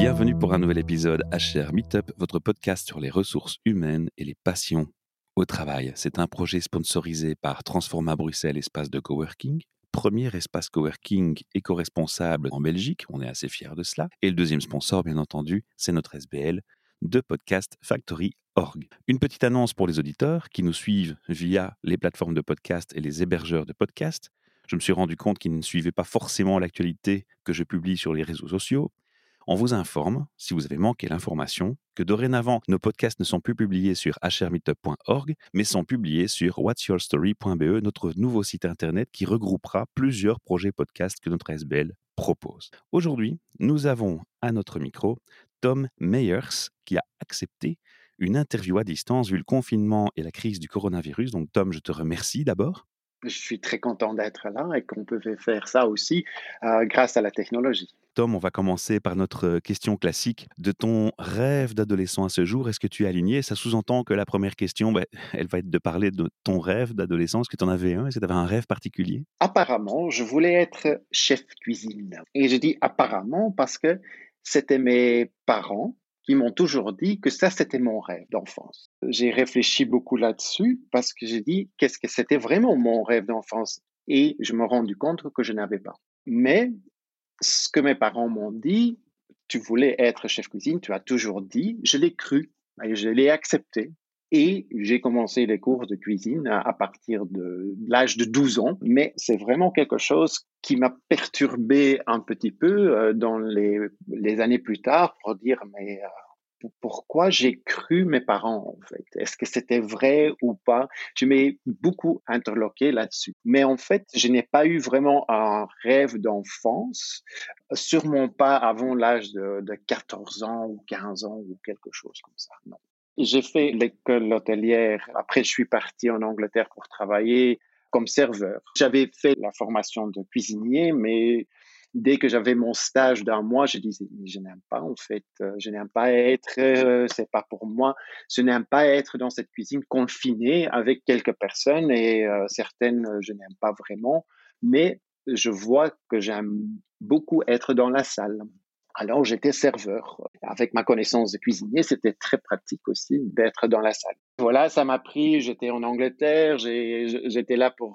Bienvenue pour un nouvel épisode HR Meetup, votre podcast sur les ressources humaines et les passions au travail. C'est un projet sponsorisé par Transforma Bruxelles Espace de Coworking, premier espace coworking éco-responsable en Belgique, on est assez fiers de cela. Et le deuxième sponsor, bien entendu, c'est notre SBL de Podcast Factory Org. Une petite annonce pour les auditeurs qui nous suivent via les plateformes de podcast et les hébergeurs de podcast. Je me suis rendu compte qu'ils ne suivaient pas forcément l'actualité que je publie sur les réseaux sociaux. On vous informe, si vous avez manqué l'information, que dorénavant, nos podcasts ne sont plus publiés sur hrmeetup.org, mais sont publiés sur whatsyourstory.be, notre nouveau site internet qui regroupera plusieurs projets podcasts que notre SBL propose. Aujourd'hui, nous avons à notre micro Tom Meyers qui a accepté une interview à distance vu le confinement et la crise du coronavirus. Donc Tom, je te remercie d'abord. Je suis très content d'être là et qu'on peut faire ça aussi euh, grâce à la technologie. Tom, on va commencer par notre question classique. De ton rêve d'adolescent à ce jour, est-ce que tu es aligné? Ça sous-entend que la première question, ben, elle va être de parler de ton rêve d'adolescent. Est-ce que tu en avais un? Est-ce que tu avais un rêve particulier? Apparemment, je voulais être chef cuisine. Et je dis apparemment parce que c'était mes parents qui m'ont toujours dit que ça, c'était mon rêve d'enfance. J'ai réfléchi beaucoup là-dessus parce que j'ai dit qu'est-ce que c'était vraiment mon rêve d'enfance? Et je me rendu compte que je n'avais pas. Mais ce que mes parents m'ont dit, tu voulais être chef cuisine, tu as toujours dit, je l'ai cru je l'ai accepté. Et j'ai commencé les cours de cuisine à, partir de l'âge de 12 ans, mais c'est vraiment quelque chose qui m'a perturbé un petit peu euh, dans les, les années plus tard pour dire, mais euh, pourquoi j'ai cru mes parents, en fait? Est-ce que c'était vrai ou pas? Je m'ai beaucoup interloqué là-dessus. Mais en fait, je n'ai pas eu vraiment un rêve d'enfance, sûrement pas avant l'âge de, de 14 ans ou 15 ans ou quelque chose comme ça. J'ai fait l'école hôtelière. Après, je suis parti en Angleterre pour travailler comme serveur. J'avais fait la formation de cuisinier, mais dès que j'avais mon stage d'un mois, je disais, je n'aime pas, en fait, euh, je n'aime pas être, euh, c'est pas pour moi, je n'aime pas être dans cette cuisine confinée avec quelques personnes et euh, certaines, je n'aime pas vraiment, mais je vois que j'aime beaucoup être dans la salle. Alors j'étais serveur. Avec ma connaissance de cuisinier, c'était très pratique aussi d'être dans la salle. Voilà, ça m'a pris, j'étais en Angleterre, j'étais là pour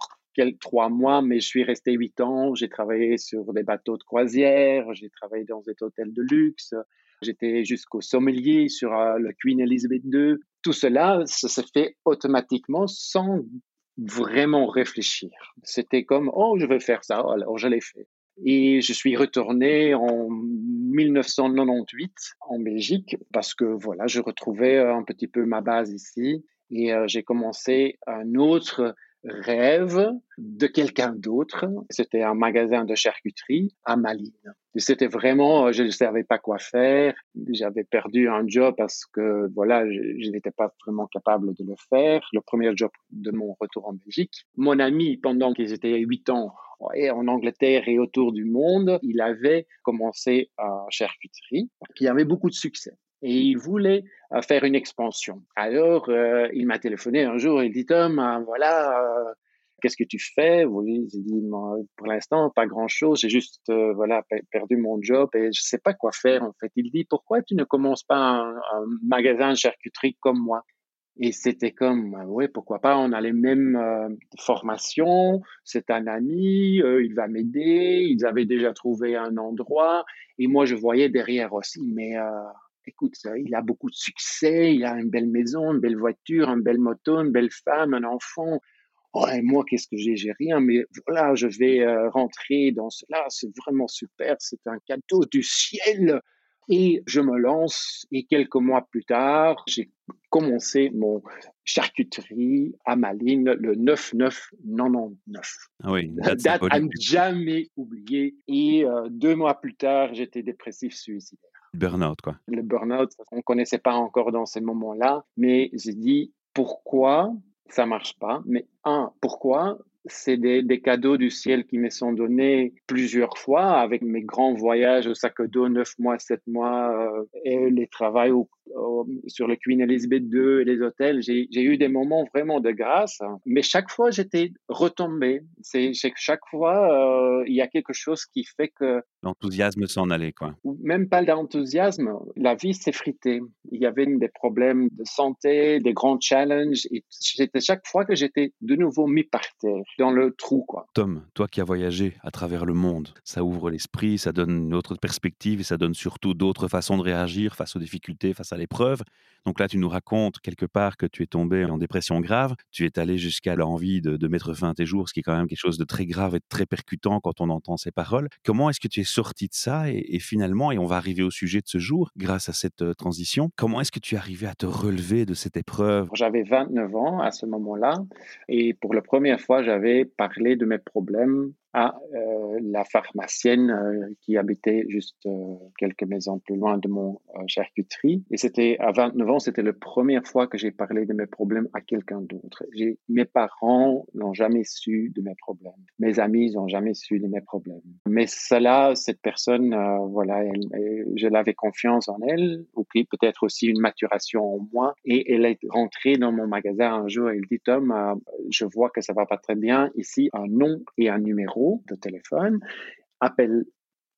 trois mois, mais je suis resté huit ans. J'ai travaillé sur des bateaux de croisière, j'ai travaillé dans des hôtels de luxe, j'étais jusqu'au sommelier sur euh, le Queen Elizabeth II. Tout cela, ça se fait automatiquement sans vraiment réfléchir. C'était comme, oh, je vais faire ça, alors je l'ai fait. Et je suis retourné en 1998 en Belgique parce que voilà, je retrouvais un petit peu ma base ici et euh, j'ai commencé un autre rêve de quelqu'un d'autre. C'était un magasin de charcuterie à Malines. C'était vraiment, je ne savais pas quoi faire. J'avais perdu un job parce que, voilà, je, n'étais pas vraiment capable de le faire. Le premier job de mon retour en Belgique. Mon ami, pendant qu'ils étaient huit ans en Angleterre et autour du monde, il avait commencé à charcuterie qui avait beaucoup de succès et il voulait euh, faire une expansion. Alors, euh, il m'a téléphoné un jour, il dit, Tom, euh, voilà, qu'est-ce que tu fais? Oui, j'ai dit, pour l'instant, pas grand-chose, j'ai juste voilà, perdu mon job et je sais pas quoi faire en fait. Il dit, pourquoi tu ne commences pas un, magasin de charcuterie comme moi? Et c'était comme, oui, pourquoi pas, on a les mêmes formations, c'est un ami, il va m'aider, ils avaient déjà trouvé un endroit, et moi je voyais derrière aussi, mais écoute, il a beaucoup de succès, il a une belle maison, une belle voiture, une belle moto, une belle femme, un enfant. Oh, et moi, qu'est-ce que j'ai? J'ai rien, mais voilà, je vais euh, rentrer dans cela, c'est vraiment super, c'est un cadeau du ciel. Et je me lance, et quelques mois plus tard, j'ai commencé mon charcuterie à Malines le 9-9-99. Ah oui, date, date à ne jamais oublier. Et euh, deux mois plus tard, j'étais dépressif suicidaire Le burn-out, on ne connaissait pas encore dans ces moments-là, mais j'ai dit pourquoi ça marche pas? Mais un, pourquoi c'est des, cadeaux du ciel qui me sont donnés plusieurs fois avec mes grands voyages au sac dos, neuf mois, sept mois, euh, et les travaux sur le Queen Elizabeth II et les hôtels, j'ai eu des moments vraiment de grâce, hein. mais chaque fois j'étais retombé. C'est chaque fois euh, il y a quelque chose qui fait que l'enthousiasme s'en allait quoi. Même pas d'enthousiasme, la vie s'effritait. Il y avait des problèmes de santé, des grands challenges, c'était chaque fois que j'étais de nouveau mis par terre, dans le trou quoi. Tom, toi qui as voyagé à travers le monde, ça ouvre l'esprit, ça donne une autre perspective et ça donne surtout d'autres façons de réagir face aux difficultés, face à l'épreuve. Donc là, tu nous racontes quelque part que tu es tombé en dépression grave, tu es allé jusqu'à l'envie de, mettre fin à tes jours, ce qui est quand même quelque chose de très grave et de très percutant quand on entend ces paroles. Comment est-ce que tu es sorti de ça et, finalement, et on va arriver au sujet de ce jour, grâce à cette euh, transition, comment est-ce que tu es arrivé à te relever de cette épreuve? J'avais 29 ans à ce moment-là et pour la première fois, j'avais parlé de mes problèmes à euh, la pharmacienne euh, qui habitait juste euh, quelques maisons plus loin de mon charcuterie. Et c'était à 29 ans, c'était la première fois que j'ai parlé de mes problèmes à quelqu'un d'autre. Mes parents n'ont jamais su de mes problèmes. Mes amis n'ont jamais su de mes problèmes. Mais cela, cette personne, voilà, elle, je l'avais confiance en elle, ou peut-être aussi une maturation en moi. Et elle est rentrée dans mon magasin un jour et elle dit, Tom, je vois que ça va pas très bien. Ici, un nom et un numéro de téléphone, appelle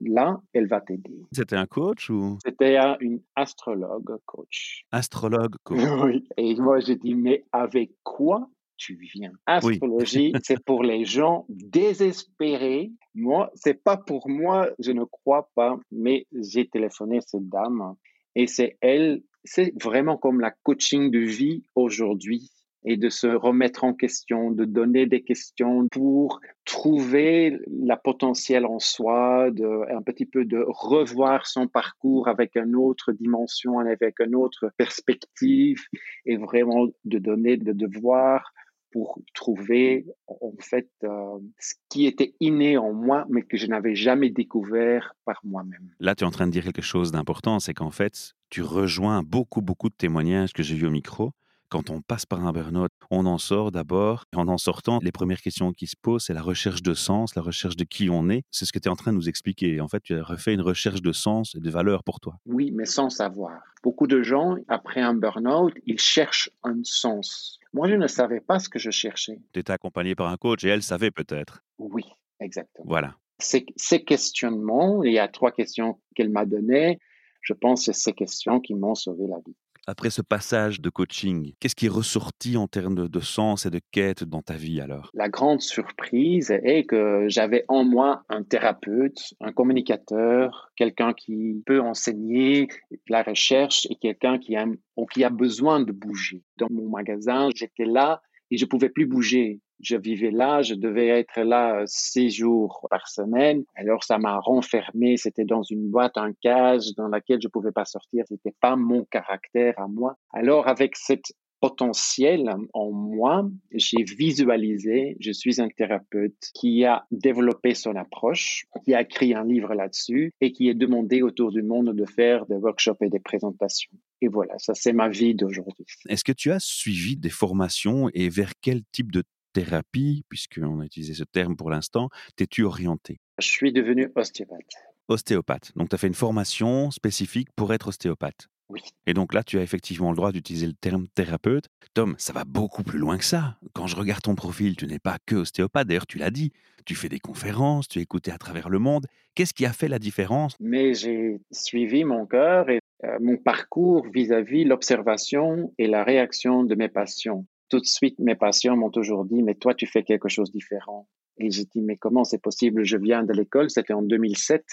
là, elle va t'aider. C'était un coach ou? C'était une astrologue coach. Astrologue coach. oui. Et moi, j'ai dit, mais avec quoi tu viens? Astrologie, c'est pour les gens désespérés. Moi, c'est pas pour moi, je ne crois pas, mais j'ai téléphoné cette dame et c'est elle, c'est vraiment comme la coaching de vie aujourd'hui et de se remettre en question, de donner des questions pour trouver la potentiel en soi, de, un petit peu de revoir son parcours avec une autre dimension, avec une autre perspective et vraiment de donner de devoir pour trouver en fait euh, ce qui était inné en moi mais que je n'avais jamais découvert par moi-même. Là, tu es en train de dire quelque chose d'important, c'est qu'en fait, tu rejoins beaucoup beaucoup de témoignages que j'ai vus au micro quand on passe par un burn-out, on en sort d'abord. En en sortant, les premières questions qui se posent, c'est la recherche de sens, la recherche de qui on est. C'est ce que tu es en train de nous expliquer. En fait, tu as refait une recherche de sens et de valeur pour toi. Oui, mais sans savoir. Beaucoup de gens, après un burn-out, ils cherchent un sens. Moi, je ne savais pas ce que je cherchais. Tu étais accompagné par un coach et elle savait peut-être. Oui, exactement. Voilà. Ces, ces questionnements, il y a trois questions qu'elle m'a données. Je pense que c'est ces questions qui m'ont sauvé la vie après ce passage de coaching Qu'est-ce qui est ressorti en termes de, sens et de quête dans ta vie alors? La grande surprise est que j'avais en moi un thérapeute, un communicateur, quelqu'un qui peut enseigner la recherche et quelqu'un qui a, qui a besoin de bouger. Dans mon magasin, j'étais là et je pouvais plus bouger je vivais là, je devais être là euh, six jours par semaine. Alors ça m'a renfermé, c'était dans une boîte, un cage dans laquelle je pouvais pas sortir. C'était pas mon caractère à moi. Alors avec cette potentiel en moi, j'ai visualisé, je suis un thérapeute qui a développé son approche, qui a écrit un livre là-dessus et qui est demandé autour du monde de faire des workshops et des présentations. Et voilà, ça c'est ma vie d'aujourd'hui. Est-ce que tu as suivi des formations et vers quel type de thérapie, puisqu'on a utilisé ce terme pour l'instant, t'es-tu orienté? Je suis devenu ostéopathe. Ostéopathe. Donc, tu as fait une formation spécifique pour être ostéopathe. Oui. Et donc là, tu as effectivement le droit d'utiliser le terme thérapeute. Tom, ça va beaucoup plus loin que ça. Quand je regarde ton profil, tu n'es pas que ostéopathe. D'ailleurs, tu l'as dit. Tu fais des conférences, tu es écouté à travers le monde. Qu'est-ce qui a fait la différence? Mais j'ai suivi mon cœur et euh, mon parcours vis-à-vis l'observation et la réaction de mes patients tout de suite, mes patients m'ont toujours dit, mais toi, tu fais quelque chose de différent. Et j'ai dit, mais comment c'est possible? Je viens de l'école, c'était en 2007,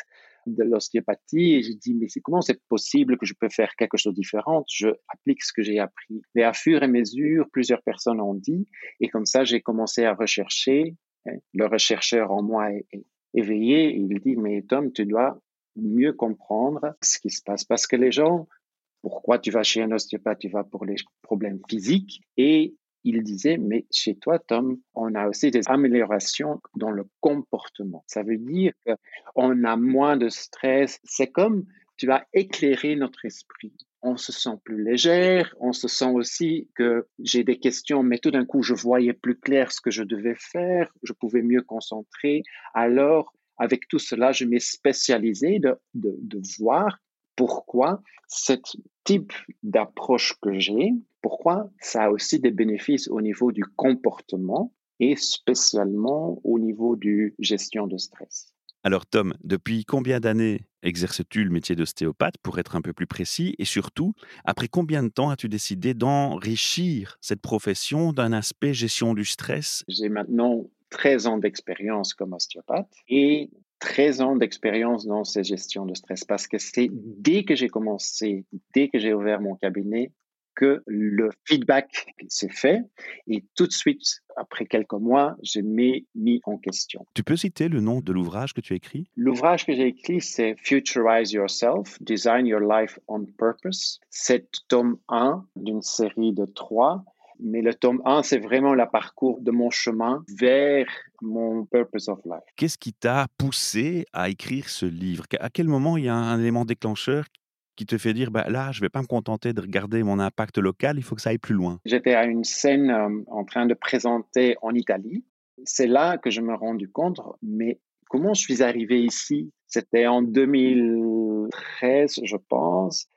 de l'ostéopathie, et j'ai dit, mais comment c'est possible que je peux faire quelque chose de différent? Je applique ce que j'ai appris. Mais à fur et à mesure, plusieurs personnes ont dit, et comme ça, j'ai commencé à rechercher. Hein, le rechercheur en moi est, éveillé, et il dit, mais Tom, tu dois mieux comprendre ce qui se passe, parce que les gens pourquoi tu vas chez un ostéopathe? Tu vas pour les problèmes physiques. Et il disait, mais chez toi, Tom, on a aussi des améliorations dans le comportement. Ça veut dire qu'on a moins de stress. C'est comme tu as éclairé notre esprit. On se sent plus légère, on se sent aussi que j'ai des questions, mais tout d'un coup, je voyais plus clair ce que je devais faire, je pouvais mieux concentrer. Alors, avec tout cela, je m'ai spécialisé de, de, de voir pourquoi ce type d'approche que j'ai, pourquoi ça a aussi des bénéfices au niveau du comportement et spécialement au niveau du gestion de stress. Alors Tom, depuis combien d'années exerces-tu le métier d'ostéopathe pour être un peu plus précis? Et surtout, après combien de temps as-tu décidé d'enrichir cette profession d'un aspect gestion du stress? J'ai maintenant 13 ans d'expérience comme ostéopathe et 13 ans d'expérience dans ces gestions de stress parce que c'est dès que j'ai commencé, dès que j'ai ouvert mon cabinet, que le feedback s'est fait et tout de suite, après quelques mois, je m'ai mis en question. Tu peux citer le nom de l'ouvrage que tu as écrit? L'ouvrage que j'ai écrit, c'est Futurize Yourself, Design Your Life on Purpose. C'est tome 1 d'une série de trois. Mais le tome 1, c'est vraiment le parcours de mon chemin vers mon purpose of life. Qu'est-ce qui t'a poussé à écrire ce livre? À quel moment il y a un élément déclencheur qui te fait dire bah, là, je ne vais pas me contenter de regarder mon impact local, il faut que ça aille plus loin? J'étais à une scène euh, en train de présenter en Italie. C'est là que je me suis rendu compte, mais comment je suis arrivé ici? C'était en 2013, je pense.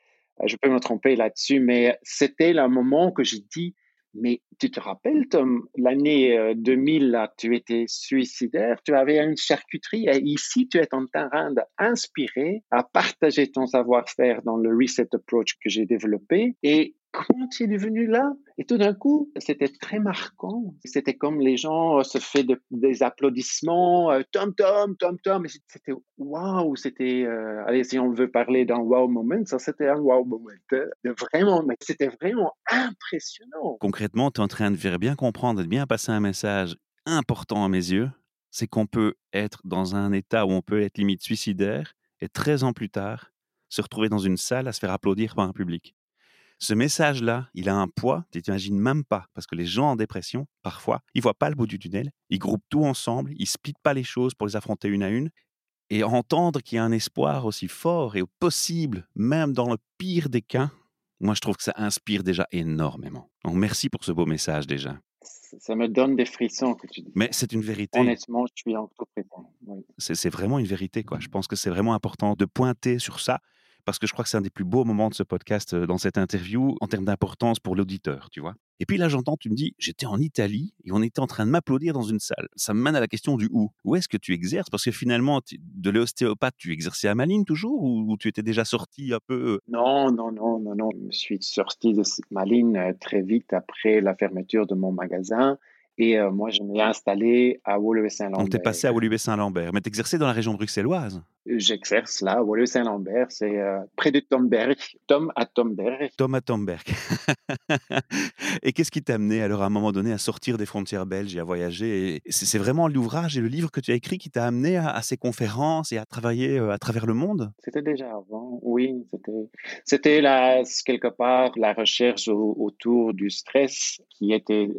Euh, je peux me tromper là-dessus, mais c'était le moment que j'ai dit mais tu te rappelles, Tom, l'année 2000, euh, là, tu étais suicidaire, tu avais une charcuterie et ici, tu es en train d'inspirer à partager ton savoir-faire dans le reset approach que j'ai développé. Et comment tu es devenu là Et tout d'un coup, c'était très marquant. C'était comme les gens se font des applaudissements, euh, tom tom tom tom. C'était waouh, c'était. Euh, allez, si on veut parler d'un wow moment, ça c'était un wow moment. Hein, de vraiment, mais c'était vraiment impressionnant. Concrètement, tu es en train de bien comprendre, de bien passer un message important à mes yeux. C'est qu'on peut être dans un état où on peut être limite suicidaire et 13 ans plus tard, se retrouver dans une salle à se faire applaudir par un public. Ce message-là, il a un poids, tu t'imagines même pas, parce que les gens en dépression, parfois, ils voient pas le bout du tunnel, ils groupent tout ensemble, ils splitent pas les choses pour les affronter une à une, et entendre qu'il y a un espoir aussi fort et possible, même dans le pire des cas, moi je trouve que ça inspire déjà énormément. Donc merci pour ce beau message déjà. Ça me donne des frissons que tu dis. Mais c'est une vérité. Honnêtement, je suis en oui. C'est vraiment une vérité, quoi. Je pense que c'est vraiment important de pointer sur ça parce que je crois que c'est un des plus beaux moments de ce podcast, euh, dans cette interview, en termes d'importance pour l'auditeur, tu vois. Et puis là, j'entends, tu me dis, j'étais en Italie et on était en train de m'applaudir dans une salle. Ça me mène à la question du où. Où est-ce que tu exerces? Parce que finalement, de l'ostéopathe, tu exerçais à Malines toujours ou, tu étais déjà sorti un peu euh? Non, non, non, non, non. Je suis sorti de Malines euh, très vite après la fermeture de mon magasin. Et moi, je m'ai installé à Woluwe-Saint-Lambert. On t'est passé à Woluwe-Saint-Lambert. Mais tu exerçais dans la région bruxelloise? J'exerce là, Woluwe-Saint-Lambert, c'est euh, près de Tomberg, Tom à Tomberg. Tom à Tomberg. et qu'est-ce qui t'a amené alors à un moment donné à sortir des frontières belges et à voyager C'est vraiment l'ouvrage et le livre que tu as écrit qui t'a amené à, ces conférences et à travailler euh, à travers le monde? C'était déjà avant, oui. C'était quelque part, la recherche autour du stress qui était,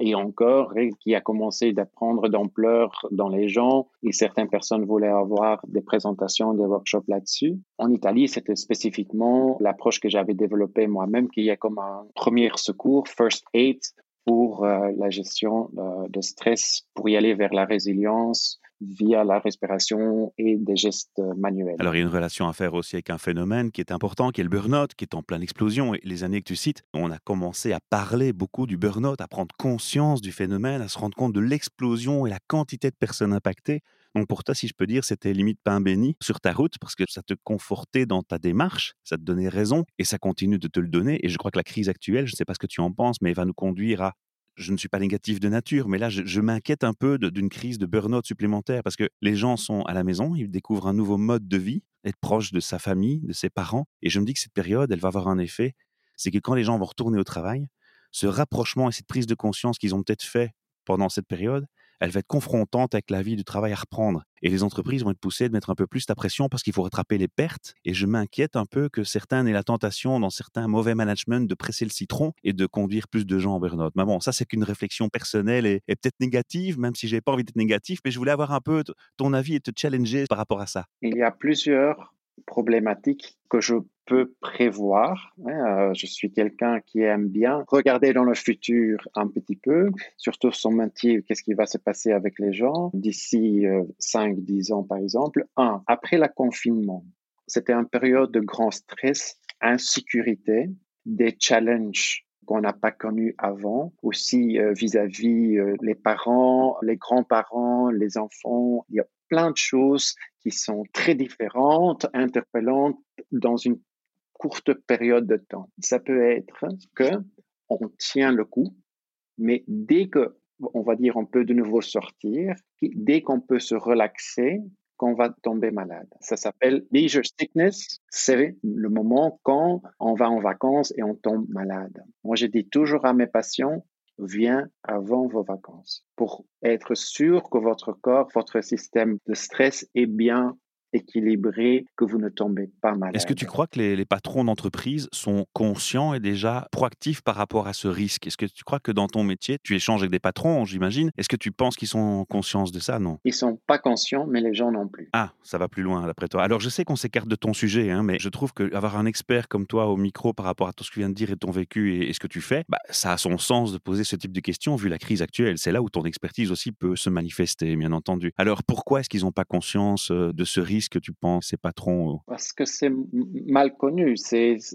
et encore, et qui a commencé à prendre d'ampleur dans les gens. Et certaines personnes voulaient avoir des présentations des workshops là-dessus. En Italie, c'était spécifiquement l'approche que j'avais développée moi-même, qui est comme un premier secours, first aid, pour euh, la gestion euh, de stress, pour y aller vers la résilience via la respiration et des gestes manuels. Alors il y a une relation à faire aussi avec un phénomène qui est important, qui est le burn-out, qui est en pleine explosion. Et les années que tu cites, on a commencé à parler beaucoup du burn-out, à prendre conscience du phénomène, à se rendre compte de l'explosion et la quantité de personnes impactées. Donc pour toi, si je peux dire, c'était limite pain béni sur ta route parce que ça te confortait dans ta démarche, ça te donnait raison et ça continue de te le donner. Et je crois que la crise actuelle, je ne sais pas ce que tu en penses, mais va nous conduire à je ne suis pas négatif de nature, mais là, je, m'inquiète un peu d'une crise de burn-out supplémentaire parce que les gens sont à la maison, ils découvrent un nouveau mode de vie, être proche de sa famille, de ses parents. Et je me dis que cette période, elle va avoir un effet. C'est que quand les gens vont retourner au travail, ce rapprochement et cette prise de conscience qu'ils ont peut-être fait pendant cette période, elle va être confrontante avec la vie du travail à reprendre. Et les entreprises vont être poussées de mettre un peu plus la pression parce qu'il faut rattraper les pertes. Et je m'inquiète un peu que certains aient la tentation, dans certains mauvais management, de presser le citron et de conduire plus de gens en burn-out. Mais bon, ça, c'est qu'une réflexion personnelle et, peut-être négative, même si j'ai pas envie d'être négatif, mais je voulais avoir un peu ton avis et te challenger par rapport à ça. Il y a plusieurs problématiques que je peux prévoir. Hein, euh, je suis quelqu'un qui aime bien regarder dans le futur un petit peu, surtout son métier, qu'est-ce qui va se passer avec les gens d'ici 5-10 euh, ans par exemple. Un, après le confinement, c'était une période de grand stress, insécurité, des challenges qu'on n'a pas connus avant, aussi euh, vis-à-vis les parents, les grands-parents, les enfants. Il y a plein de choses qui sont très différentes, interpellantes dans une courte période de temps. Ça peut être que on tient le coup, mais dès que on va dire on peut de nouveau sortir, dès qu'on peut se relaxer, qu'on va tomber malade. Ça s'appelle leisure sickness. C'est le moment quand on va en vacances et on tombe malade. Moi, je dis toujours à mes patients, viens avant vos vacances pour être sûr que votre corps, votre système de stress est bien équilibré, que vous ne tombez pas malade. Est-ce que tu crois que les, patrons d'entreprise sont conscients et déjà proactifs par rapport à ce risque? Est-ce que tu crois que dans ton métier, tu échanges avec des patrons, j'imagine Est-ce que tu penses qu'ils sont conscients de ça? Non. Ils sont pas conscients, mais les gens non plus. Ah, ça va plus loin d'après toi. Alors je sais qu'on s'écarte de ton sujet, hein, mais je trouve qu'avoir un expert comme toi au micro par rapport à tout ce que tu viens de dire et ton vécu et, ce que tu fais, bah, ça a son sens de poser ce type de questions vu la crise actuelle. C'est là où ton expertise aussi peut se manifester, bien entendu. Alors pourquoi est-ce qu'ils n'ont pas conscience euh, de ce risque? Que tu penses ces patrons Parce que c'est mal connu.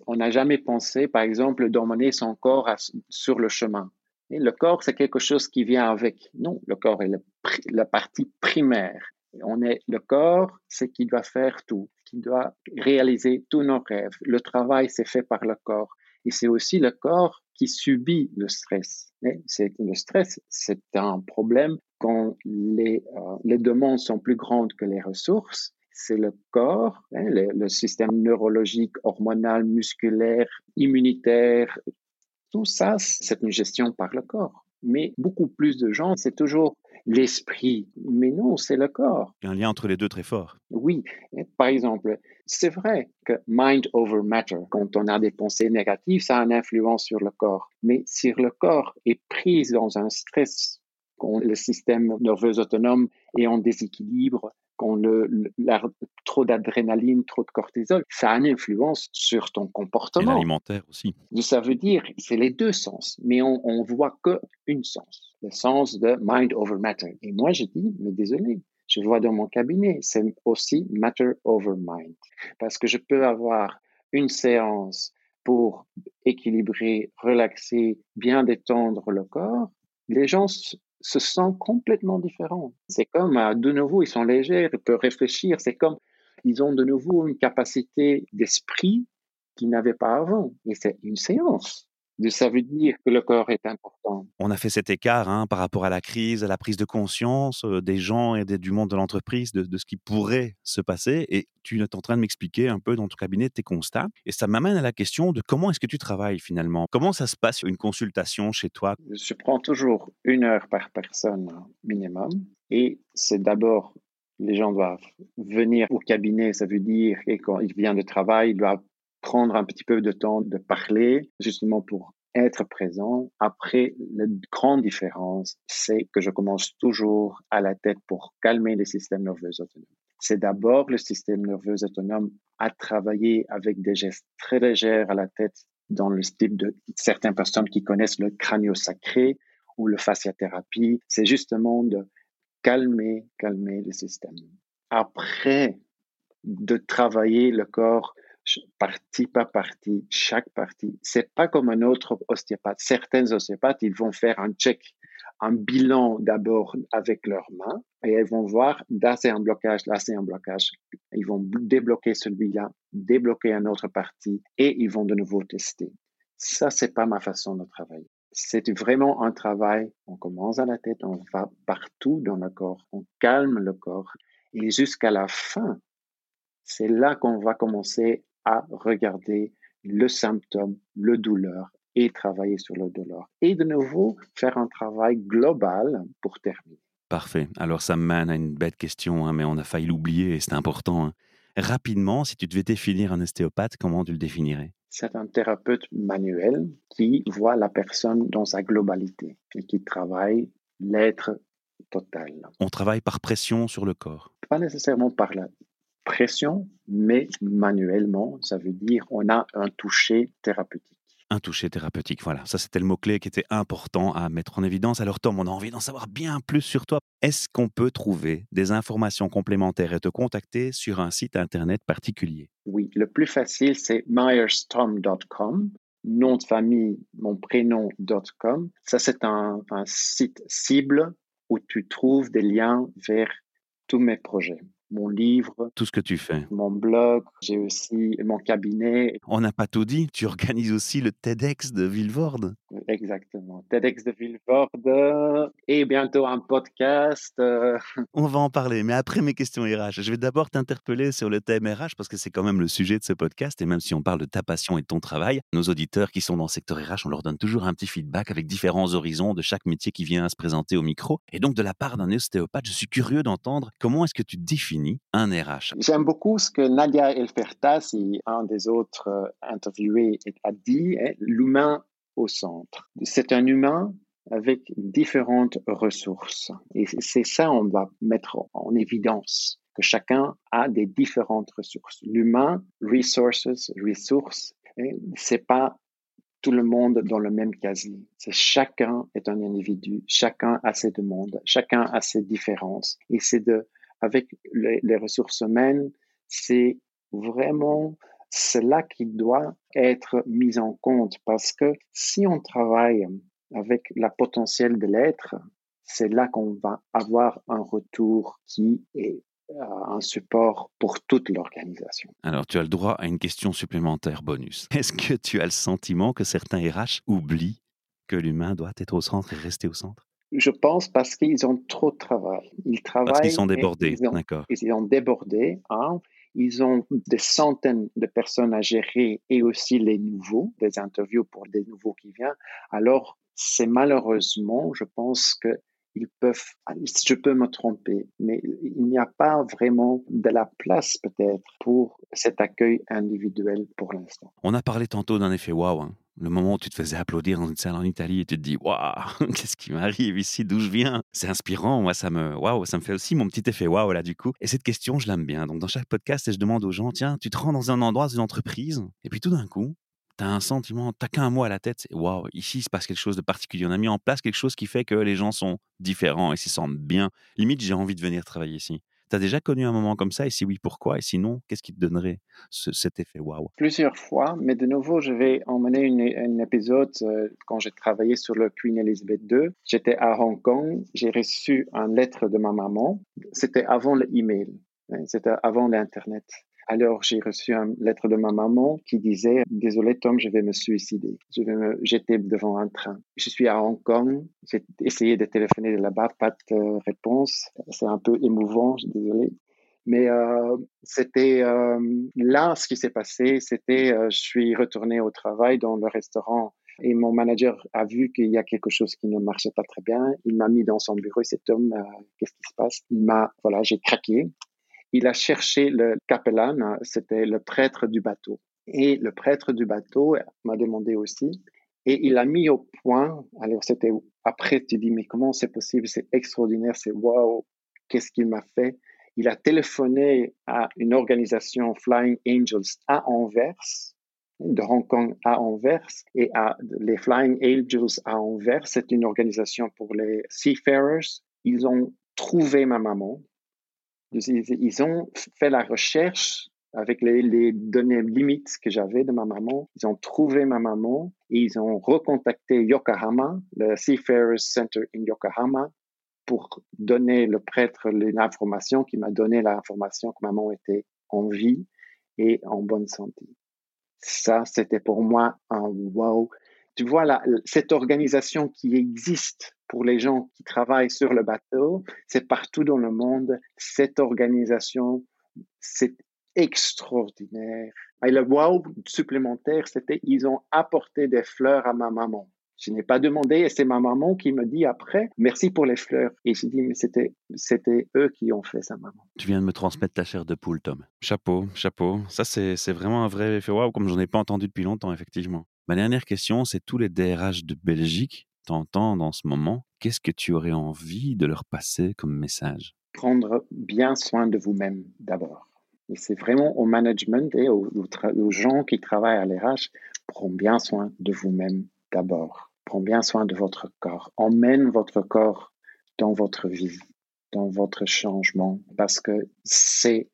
On n'a jamais pensé, par exemple, d'emmener son corps sur le chemin. Le corps, c'est quelque chose qui vient avec. Non, le corps est la partie primaire. On est le corps, c'est qui doit faire tout, qui doit réaliser tous nos rêves. Le travail, c'est fait par le corps. Et c'est aussi le corps qui subit le stress. Le stress, c'est un problème quand euh, les demandes sont plus grandes que les ressources c'est le corps, hein, le, système neurologique, hormonal, musculaire, immunitaire. Tout ça, c'est une gestion par le corps. Mais beaucoup plus de gens, c'est toujours l'esprit. Mais non, c'est le corps. Il y a un lien entre les deux très fort. Oui. Par exemple, c'est vrai que mind over matter, quand on a des pensées négatives, ça a une influence sur le corps. Mais si le corps est pris dans un stress, quand le système nerveux autonome est en déséquilibre, le, trop d'adrénaline, trop de cortisol, ça a une influence sur ton comportement. Et alimentaire aussi. Ça veut dire, c'est les deux sens, mais on, on voit que une sens, le sens de mind over matter. Et moi, je dis, mais désolé, je vois dans mon cabinet, c'est aussi matter over mind. Parce que je peux avoir une séance pour équilibrer, relaxer, bien détendre le corps. Les gens se sentent complètement différents. C'est comme, euh, de nouveau, ils sont légers, ils peuvent réfléchir. C'est comme, ils ont de nouveau une capacité d'esprit qu'ils n'avaient pas avant. Et c'est une séance ça veut dire que le corps est important. On a fait cet écart hein, par rapport à la crise, à la prise de conscience euh, des gens et du monde de l'entreprise, de, ce qui pourrait se passer. Et tu es en train de m'expliquer un peu dans ton cabinet tes constats. Et ça m'amène à la question de comment est-ce que tu travailles finalement? Comment ça se passe une consultation chez toi? Je prends toujours une heure par personne minimum. Et c'est d'abord les gens doivent venir au cabinet, ça veut dire, et quand ils viennent de travail, ils doivent prendre un petit peu de temps de parler, justement pour être présent. Après, la grande différence, c'est que je commence toujours à la tête pour calmer le système nerveux autonome. C'est d'abord le système nerveux autonome à travailler avec des gestes très légers à la tête dans le style de certaines personnes qui connaissent le crânio sacré ou le fasciathérapie. C'est justement de calmer, calmer le système. Après, de travailler le corps partie par partie, chaque partie. C'est pas comme un autre ostéopathe. Certains ostéopathes, ils vont faire un check, un bilan d'abord avec leurs mains et ils vont voir là c'est un blocage, là c'est un blocage. Ils vont débloquer celui-là, débloquer une autre partie et ils vont de nouveau tester. Ça, c'est pas ma façon de travailler. C'est vraiment un travail. On commence à la tête, on va partout dans le corps, on calme le corps et jusqu'à la fin, c'est là qu'on va commencer à regarder le symptôme, le douleur et travailler sur le douleur. Et de nouveau, faire un travail global pour terminer. Parfait. Alors ça mène à une bête question, hein, mais on a failli l'oublier et c'est important. Hein. Rapidement, si tu devais définir un ostéopathe, comment tu le définirais? C'est un thérapeute manuel qui voit la personne dans sa globalité et qui travaille l'être total. On travaille par pression sur le corps? Pas nécessairement par la pression, mais manuellement, ça veut dire on a un toucher thérapeutique. Un toucher thérapeutique, voilà. Ça, c'était le mot-clé qui était important à mettre en évidence. Alors, Tom, on a envie d'en savoir bien plus sur toi. Est-ce qu'on peut trouver des informations complémentaires et te contacter sur un site internet particulier? Oui, le plus facile, c'est myerstom.com nom de famille, mon prénom.com. Ça, c'est un, un, site cible où tu trouves des liens vers tous mes projets mon livre. Tout ce que tu fais. Mon blog, j'ai aussi mon cabinet. On n'a pas tout dit, tu organises aussi le TEDx de Villevorde. Exactement, TEDx de Villevorde et bientôt un podcast. Euh. On va en parler, mais après mes questions RH, je vais d'abord t'interpeller sur le thème RH parce que c'est quand même le sujet de ce podcast et même si on parle de ta passion et de ton travail, nos auditeurs qui sont dans le secteur RH, on leur donne toujours un petit feedback avec différents horizons de chaque métier qui vient à se présenter au micro. Et donc de la part d'un ostéopathe, je suis curieux d'entendre comment est-ce que tu définis J'aime beaucoup ce que Nadia Elfertas, un des autres euh, interviewés, a dit, hein, l'humain au centre. C'est un humain avec différentes ressources. Et c'est ça on va mettre en évidence, que chacun a des différentes ressources. L'humain, resources, ressources, hein, c'est pas tout le monde dans le même casier. C'est chacun est un individu, chacun a ses demandes, chacun a ses différences. Et c'est de avec les, ressources humaines, c'est vraiment cela qui doit être mis en compte parce que si on travaille avec la potentiel de l'être, c'est là qu'on va avoir un retour qui est euh, un support pour toute l'organisation. Alors, tu as le droit à une question supplémentaire bonus. Est-ce que tu as le sentiment que certains RH oublient que l'humain doit être au centre et rester au centre? Je pense parce qu'ils ont trop de travail. Ils travaillent. Parce qu'ils sont débordés, d'accord. Ils ont débordé. Hein. Ils ont des centaines de personnes à gérer et aussi les nouveaux, des interviews pour des nouveaux qui viennent. Alors, c'est malheureusement, je pense que ils peuvent, je peux me tromper, mais il n'y a pas vraiment de la place peut-être pour cet accueil individuel pour l'instant. On a parlé tantôt d'un effet waouh. Hein. Le moment où tu te faisais applaudir dans une salle en Italie et tu te dis waouh, qu'est-ce qui m'arrive ici, d'où je viens? C'est inspirant, moi ça me waouh, ça me fait aussi mon petit effet waouh là du coup. Et cette question, je l'aime bien. Donc dans chaque podcast, je demande aux gens tiens, tu te rends dans un endroit, dans une entreprise, et puis tout d'un coup, tu as un sentiment, tu qu'un mot à la tête, waouh, ici il se passe quelque chose de particulier. On a mis en place quelque chose qui fait que les gens sont différents et s'y sentent bien. Limite, j'ai envie de venir travailler ici. Tu as déjà connu un moment comme ça? Et si oui, pourquoi? Et sinon, qu'est-ce qui te donnerait cet effet waouh? Plusieurs fois, mais de nouveau, je vais emmener un épisode euh, quand j'ai travaillé sur le Queen Elizabeth II. J'étais à Hong Kong, j'ai reçu une lettre de ma maman. C'était avant l'email, hein, c'était avant l'Internet. Alors, j'ai reçu une lettre de ma maman qui disait Désolé, Tom, je vais me suicider. Je vais me jeter devant un train. Je suis à Hong Kong. J'ai essayé de téléphoner de là-bas, pas de réponse. C'est un peu émouvant, désolé. Mais euh, c'était euh, là ce qui s'est passé. C'était, euh, je suis retourné au travail dans le restaurant et mon manager a vu qu'il y a quelque chose qui ne marchait pas très bien. Il m'a mis dans son bureau. Cet homme, qu'est-ce qui se passe? Il m'a, voilà, j'ai craqué il a cherché le capellan, c'était le prêtre du bateau. Et le prêtre du bateau m'a demandé aussi, et il a mis au point, alors c'était après tu dis, mais comment c'est possible, c'est extraordinaire, c'est wow, qu'est-ce qu'il m'a fait? Il a téléphoné à une organisation Flying Angels à Anvers, de Hong Kong à Anvers, et à les Flying Angels à Anvers, c'est une organisation pour les seafarers. Ils ont trouvé ma maman, ils, ont fait la recherche avec les, données limites que j'avais de ma maman. Ils ont trouvé ma maman et ils ont recontacté Yokohama, le Seafarers Center in Yokohama, pour donner le prêtre l'information qui m'a donné l'information que maman était en vie et en bonne santé. Ça, c'était pour moi un wow. Tu vois, cette organisation qui existe pour les gens qui travaillent sur le bateau, c'est partout dans le monde. Cette organisation, c'est extraordinaire. Et le wow supplémentaire, c'était ils ont apporté des fleurs à ma maman. Je n'ai pas demandé et c'est ma maman qui me dit après merci pour les fleurs. Et je dis mais c'était c'était eux qui ont fait ça maman. Tu viens de me transmettre ta chair de poule Tom. Chapeau, chapeau. Ça c'est vraiment un vrai effet waouh comme j'en ai pas entendu depuis longtemps effectivement. Ma dernière question c'est tous les DRH de Belgique t'entendent en ce moment, qu'est-ce que tu aurais envie de leur passer comme message? Prendre bien soin de vous-même d'abord. Et c'est vraiment au management et aux, gens qui travaillent à l'RH, Prends bien soin de vous-même d'abord. Prends bien soin de votre corps. Emmène votre corps dans votre vie, dans votre changement, parce que c'est,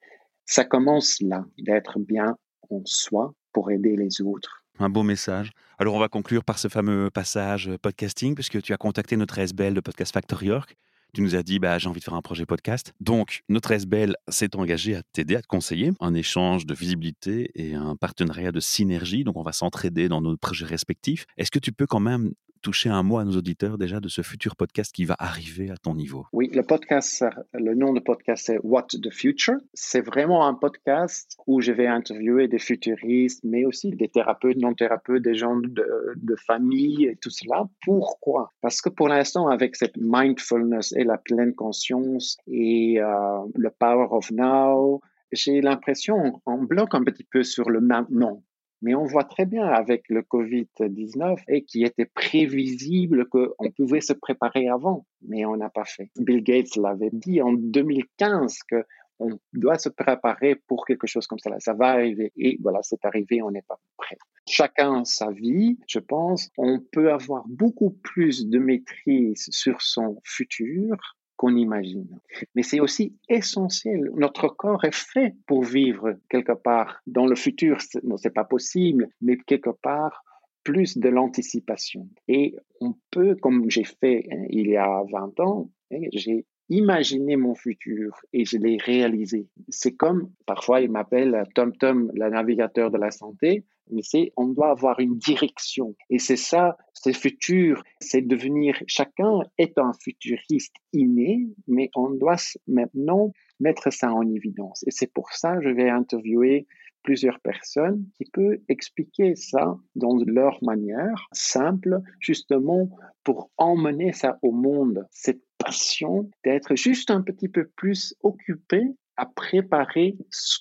ça commence là, d'être bien en soi pour aider les autres. Un beau message. Alors, on va conclure par ce fameux passage podcasting, puisque tu as contacté notre SBL de Podcast Factory York tu nous as dit, bah, j'ai envie de faire un projet podcast. Donc, notre SBL s'est engagé à t'aider, à te conseiller, un échange de visibilité et un partenariat de synergie. Donc, on va s'entraider dans nos projets respectifs. Est-ce que tu peux quand même toucher un mot à nos auditeurs déjà de ce futur podcast qui va arriver à ton niveau? Oui, le podcast, le nom du podcast c'est What the Future. C'est vraiment un podcast où je vais interviewer des futuristes, mais aussi des thérapeutes, non-thérapeutes, des gens de, de, famille et tout cela. Pourquoi? Parce que pour l'instant, avec cette mindfulness et la pleine conscience et euh, le power of now, j'ai l'impression, on bloque un petit peu sur le maintenant. Mais on voit très bien avec le Covid-19 et qui était prévisible qu'on pouvait se préparer avant, mais on n'a pas fait. Bill Gates l'avait dit en 2015 que on doit se préparer pour quelque chose comme ça. Ça va arriver. Et voilà, c'est arrivé, on n'est pas prêt. Chacun sa vie, je pense, on peut avoir beaucoup plus de maîtrise sur son futur qu'on imagine. Mais c'est aussi essentiel. Notre corps est fait pour vivre quelque part. Dans le futur, non, c'est pas possible, mais quelque part, plus de l'anticipation. Et on peut, comme j'ai fait hein, il y a 20 ans, hein, j'ai imaginé mon futur et je l'ai réalisé. C'est comme, parfois, il m'appelle Tom Tom, le navigateur de la santé mais on doit avoir une direction. Et c'est ça, c'est futur, c'est devenir, chacun est un futuriste inné, mais on doit maintenant mettre ça en évidence. Et c'est pour ça que je vais interviewer plusieurs personnes qui peuvent expliquer ça dans leur manière simple, justement pour emmener ça au monde, cette passion d'être juste un petit peu plus occupé à préparer ce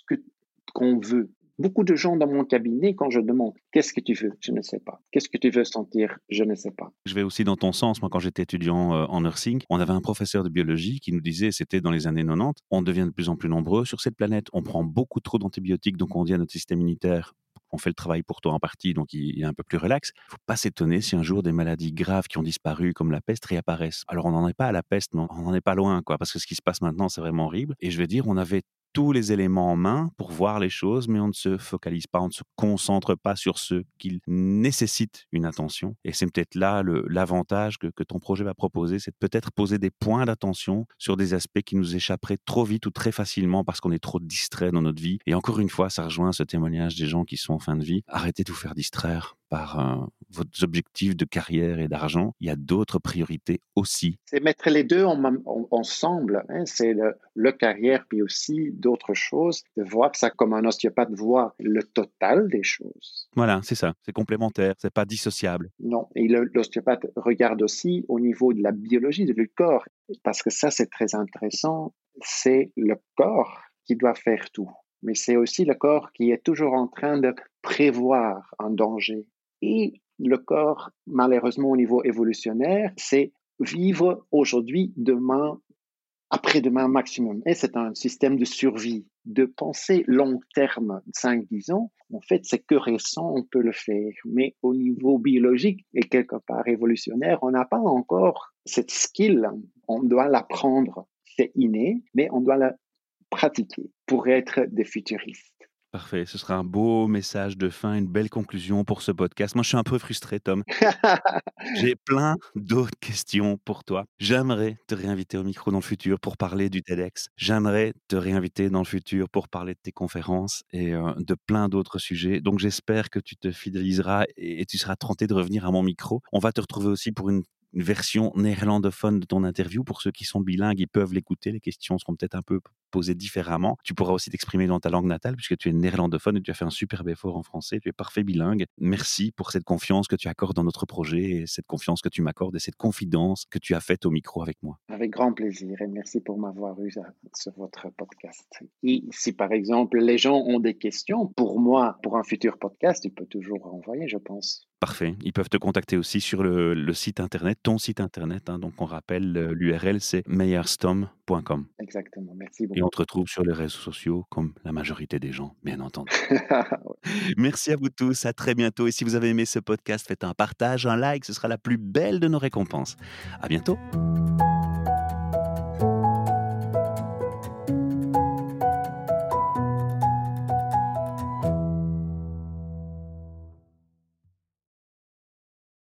qu'on veut Beaucoup de gens dans mon cabinet, quand je demande qu'est-ce que tu veux, je ne sais pas. Qu'est-ce que tu veux sentir, je ne sais pas. Je vais aussi dans ton sens. Moi, quand j'étais étudiant euh, en nursing, on avait un professeur de biologie qui nous disait, c'était dans les années 90, on devient de plus en plus nombreux sur cette planète, on prend beaucoup trop d'antibiotiques, donc on dit à notre système immunitaire, on fait le travail pour toi en partie, donc il est un peu plus relax. Il faut pas s'étonner si un jour des maladies graves qui ont disparu, comme la peste, réapparaissent. Alors on n'en est pas à la peste, mais on n'en est pas loin, quoi, parce que ce qui se passe maintenant, c'est vraiment horrible. Et je vais dire, on avait tous les éléments en main pour voir les choses, mais on ne se focalise pas, on ne se concentre pas sur ce qui nécessite une attention. Et c'est peut-être là l'avantage que, que, ton projet va proposer, c'est de peut-être poser des points d'attention sur des aspects qui nous échapperaient trop vite ou très facilement parce qu'on est trop distrait dans notre vie. Et encore une fois, ça rejoint ce témoignage des gens qui sont en fin de vie. Arrêtez de vous faire distraire par vos objectifs de carrière et d'argent, il y a d'autres priorités aussi. C'est mettre les deux ensemble. Hein. C'est le, le, carrière, puis aussi d'autres choses, de voir ça comme un ostéopathe voit le total des choses. Voilà, c'est ça. C'est complémentaire, c'est pas dissociable. Non, et l'ostéopathe regarde aussi au niveau de la biologie du corps, parce que ça, c'est très intéressant. C'est le corps qui doit faire tout mais c'est aussi le corps qui est toujours en train de prévoir un danger. Et le corps, malheureusement au niveau évolutionnaire, c'est vivre aujourd'hui, demain, après-demain maximum. Et c'est un système de survie, de pensée long terme, 5-10 ans. En fait, c'est que récent, on peut le faire. Mais au niveau biologique et quelque part évolutionnaire, on n'a pas encore cette skill. On doit l'apprendre. C'est inné, mais on doit la pratiquer pour être des futuristes. Parfait, ce sera un beau message de fin, une belle conclusion pour ce podcast. Moi, je suis un peu frustré, Tom. J'ai plein d'autres questions pour toi. J'aimerais te réinviter au micro dans le futur pour parler du TEDx. J'aimerais te réinviter dans le futur pour parler de tes conférences et euh, de plein d'autres sujets. Donc, j'espère que tu te fidéliseras et, et tu seras tenté de revenir à mon micro. On va te retrouver aussi pour une une version néerlandophone de ton interview. Pour ceux qui sont bilingues, ils peuvent l'écouter. Les questions seront peut-être un peu posées différemment. Tu pourras aussi t'exprimer dans ta langue natale puisque tu es néerlandophone et tu as fait un superbe effort en français. Tu es parfait bilingue. Merci pour cette confiance que tu accordes dans notre projet et cette confiance que tu m'accordes et cette confidence que tu as faite au micro avec moi. Avec grand plaisir et merci pour m'avoir eu sur votre podcast. Et si par exemple les gens ont des questions pour moi, pour un futur podcast, tu peux toujours envoyer, je pense. Parfait. Ils peuvent te contacter aussi sur le, le site internet, ton site internet. hein. donc on rappelle euh, l'URL, c'est meyerstom.com. Exactement. Merci Et on te retrouve sur les réseaux sociaux, comme la majorité des gens, bien entendu. Merci à vous tous, à très bientôt. Et si vous avez aimé ce podcast, faites un partage, un like, ce sera la plus belle de nos récompenses. À bientôt.